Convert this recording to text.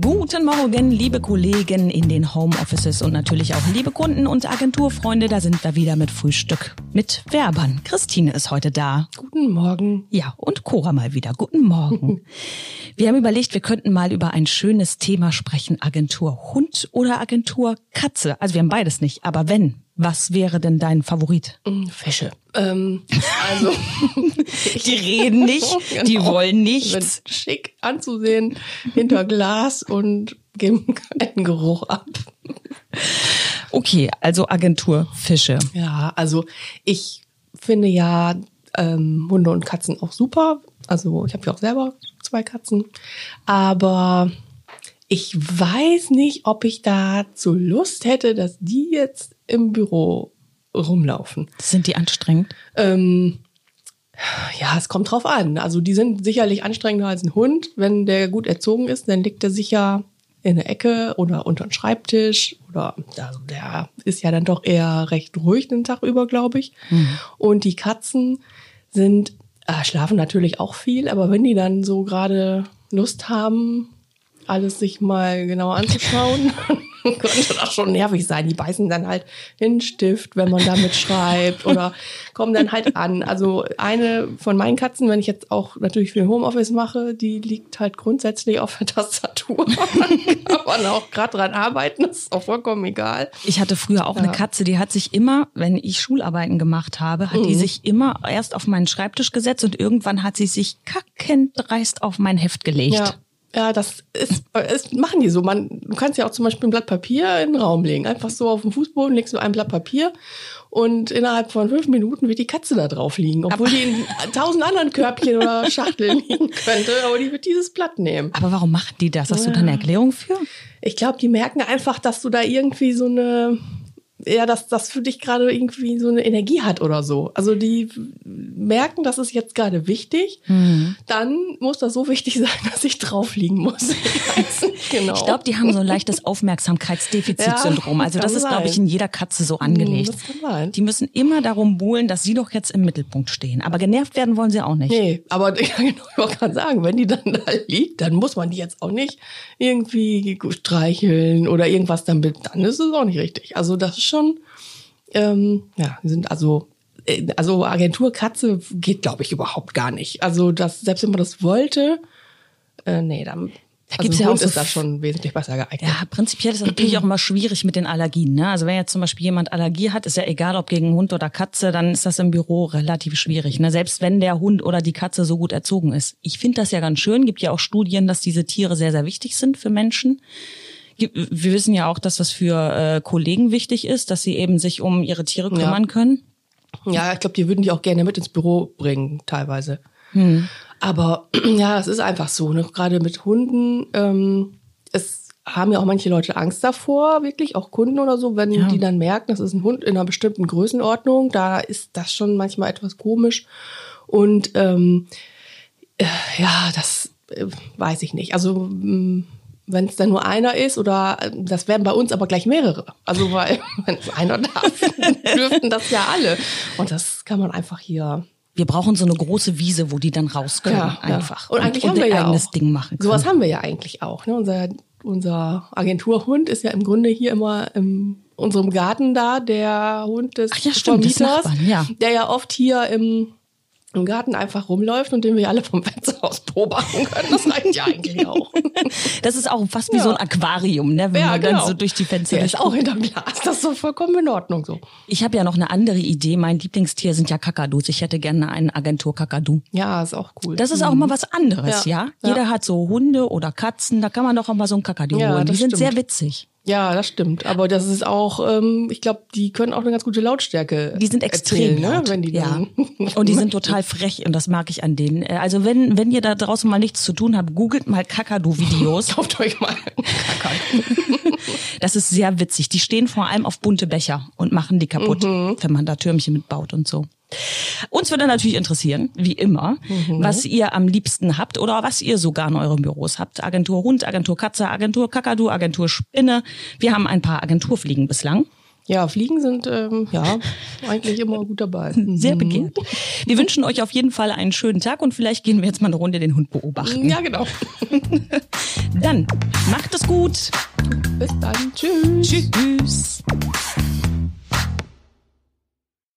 Guten Morgen, liebe Kollegen in den Homeoffices und natürlich auch liebe Kunden und Agenturfreunde. Da sind wir wieder mit Frühstück mit Werbern. Christine ist heute da. Guten Morgen. Ja, und Cora mal wieder. Guten Morgen. wir haben überlegt, wir könnten mal über ein schönes Thema sprechen. Agentur Hund oder Agentur Katze. Also wir haben beides nicht. Aber wenn, was wäre denn dein Favorit? Mm, Fische. Ähm, also die reden nicht, genau. die wollen nichts. Sind schick anzusehen hinter Glas und geben keinen Geruch ab. Okay, also Agentur Fische. Ja, also ich finde ja ähm, Hunde und Katzen auch super. Also ich habe ja auch selber zwei Katzen, aber ich weiß nicht, ob ich dazu Lust hätte, dass die jetzt im Büro rumlaufen. Sind die anstrengend? Ähm, ja, es kommt drauf an. Also die sind sicherlich anstrengender als ein Hund. Wenn der gut erzogen ist, dann liegt er sicher in der Ecke oder unter den Schreibtisch oder also der ist ja dann doch eher recht ruhig den Tag über, glaube ich. Mhm. Und die Katzen sind äh, schlafen natürlich auch viel, aber wenn die dann so gerade Lust haben, alles sich mal genauer anzuschauen, könnte das schon nervig sein. Die beißen dann halt in Stift, wenn man damit schreibt oder kommen dann halt an. Also eine von meinen Katzen, wenn ich jetzt auch natürlich viel Homeoffice mache, die liegt halt grundsätzlich auf der Tastatur. kann man auch gerade dran arbeiten, das ist auch vollkommen egal. Ich hatte früher auch ja. eine Katze, die hat sich immer, wenn ich Schularbeiten gemacht habe, hat mhm. die sich immer erst auf meinen Schreibtisch gesetzt und irgendwann hat sie sich kackend dreist auf mein Heft gelegt. Ja. Ja, das ist, ist, machen die so. Man, du kannst ja auch zum Beispiel ein Blatt Papier in den Raum legen. Einfach so auf den Fußboden legst du ein Blatt Papier und innerhalb von fünf Minuten wird die Katze da drauf liegen, obwohl aber die in tausend anderen Körbchen oder Schachteln liegen könnte, aber die wird dieses Blatt nehmen. Aber warum machen die das? Hast ja. du da eine Erklärung für? Ich glaube, die merken einfach, dass du da irgendwie so eine ja, dass das für dich gerade irgendwie so eine Energie hat oder so. Also die merken, das ist jetzt gerade wichtig, mhm. dann muss das so wichtig sein, dass ich drauf liegen muss. Ich, genau. ich glaube, die haben so ein leichtes Aufmerksamkeitsdefizitsyndrom. Also das ist, glaube ich, in jeder Katze so angelegt. Das kann sein. Die müssen immer darum buhlen, dass sie doch jetzt im Mittelpunkt stehen. Aber genervt werden wollen sie auch nicht. Nee, aber ich kann genau, ich sagen, wenn die dann da liegt, dann muss man die jetzt auch nicht irgendwie streicheln oder irgendwas damit. Dann ist es auch nicht richtig. Also das ist schon, ähm, ja, sind also also Agentur Katze geht, glaube ich, überhaupt gar nicht. Also das, selbst wenn man das wollte, äh, nee, dann da also gibt's ja auch so ist das schon wesentlich besser geeignet. Ja, prinzipiell ist das natürlich auch immer schwierig mit den Allergien. Ne? Also wenn jetzt zum Beispiel jemand Allergie hat, ist ja egal, ob gegen Hund oder Katze, dann ist das im Büro relativ schwierig. Ne? Selbst wenn der Hund oder die Katze so gut erzogen ist. Ich finde das ja ganz schön. Gibt ja auch Studien, dass diese Tiere sehr, sehr wichtig sind für Menschen wir wissen ja auch, dass das für äh, Kollegen wichtig ist, dass sie eben sich um ihre Tiere kümmern ja. können. Ja, ich glaube, die würden die auch gerne mit ins Büro bringen, teilweise. Hm. Aber ja, es ist einfach so, ne? gerade mit Hunden. Ähm, es haben ja auch manche Leute Angst davor, wirklich, auch Kunden oder so, wenn ja. die dann merken, das ist ein Hund in einer bestimmten Größenordnung, da ist das schon manchmal etwas komisch. Und ähm, äh, ja, das äh, weiß ich nicht. Also mm, wenn es dann nur einer ist oder das werden bei uns aber gleich mehrere. Also weil wenn es einer darf, dürften das ja alle. Und das kann man einfach hier. Wir brauchen so eine große Wiese, wo die dann raus können ja, einfach. Ja. Und, und eigentlich und haben wir ja auch. Ding machen. Können. Sowas haben wir ja eigentlich auch. Ne? Unser unser Agenturhund ist ja im Grunde hier immer im unserem Garten da, der Hund des Ach ja, stimmt, Vermieters, Nachbarn, ja. der ja oft hier im im Garten einfach rumläuft und den wir alle vom Fenster aus beobachten können. Das reicht ja eigentlich auch. Das ist auch fast wie ja. so ein Aquarium, ne? wenn ja, man genau. dann so durch die Fenster Der ist auch hinterm Glas. Das ist so vollkommen in Ordnung so. Ich habe ja noch eine andere Idee. Mein Lieblingstier sind ja Kakadus. Ich hätte gerne einen Agentur-Kakadu. Ja, ist auch cool. Das ist auch mal was anderes, ja? ja? Jeder hat so Hunde oder Katzen. Da kann man doch auch mal so einen Kakadu holen. Die sind sehr witzig. Ja, das stimmt. Aber das ist auch, ähm, ich glaube, die können auch eine ganz gute Lautstärke. Die sind extrem erzählen, ne? Wenn die ja. Und die sind total frech und das mag ich an denen. Äh, also wenn wenn ihr da draußen mal nichts zu tun habt, googelt mal Kakadu-Videos. Kauft euch mal. das ist sehr witzig. Die stehen vor allem auf bunte Becher und machen die kaputt, mhm. wenn man da Türmchen mitbaut und so. Uns würde natürlich interessieren, wie immer, mhm. was ihr am liebsten habt oder was ihr sogar in euren Büros habt. Agentur Hund, Agentur Katze, Agentur Kakadu, Agentur Spinne. Wir haben ein paar Agenturfliegen bislang. Ja, Fliegen sind ähm, ja eigentlich immer gut dabei. Sehr begehrt. Wir wünschen euch auf jeden Fall einen schönen Tag und vielleicht gehen wir jetzt mal eine Runde den Hund beobachten. Ja, genau. Dann macht es gut. Bis dann. Tschüss. Tschüss.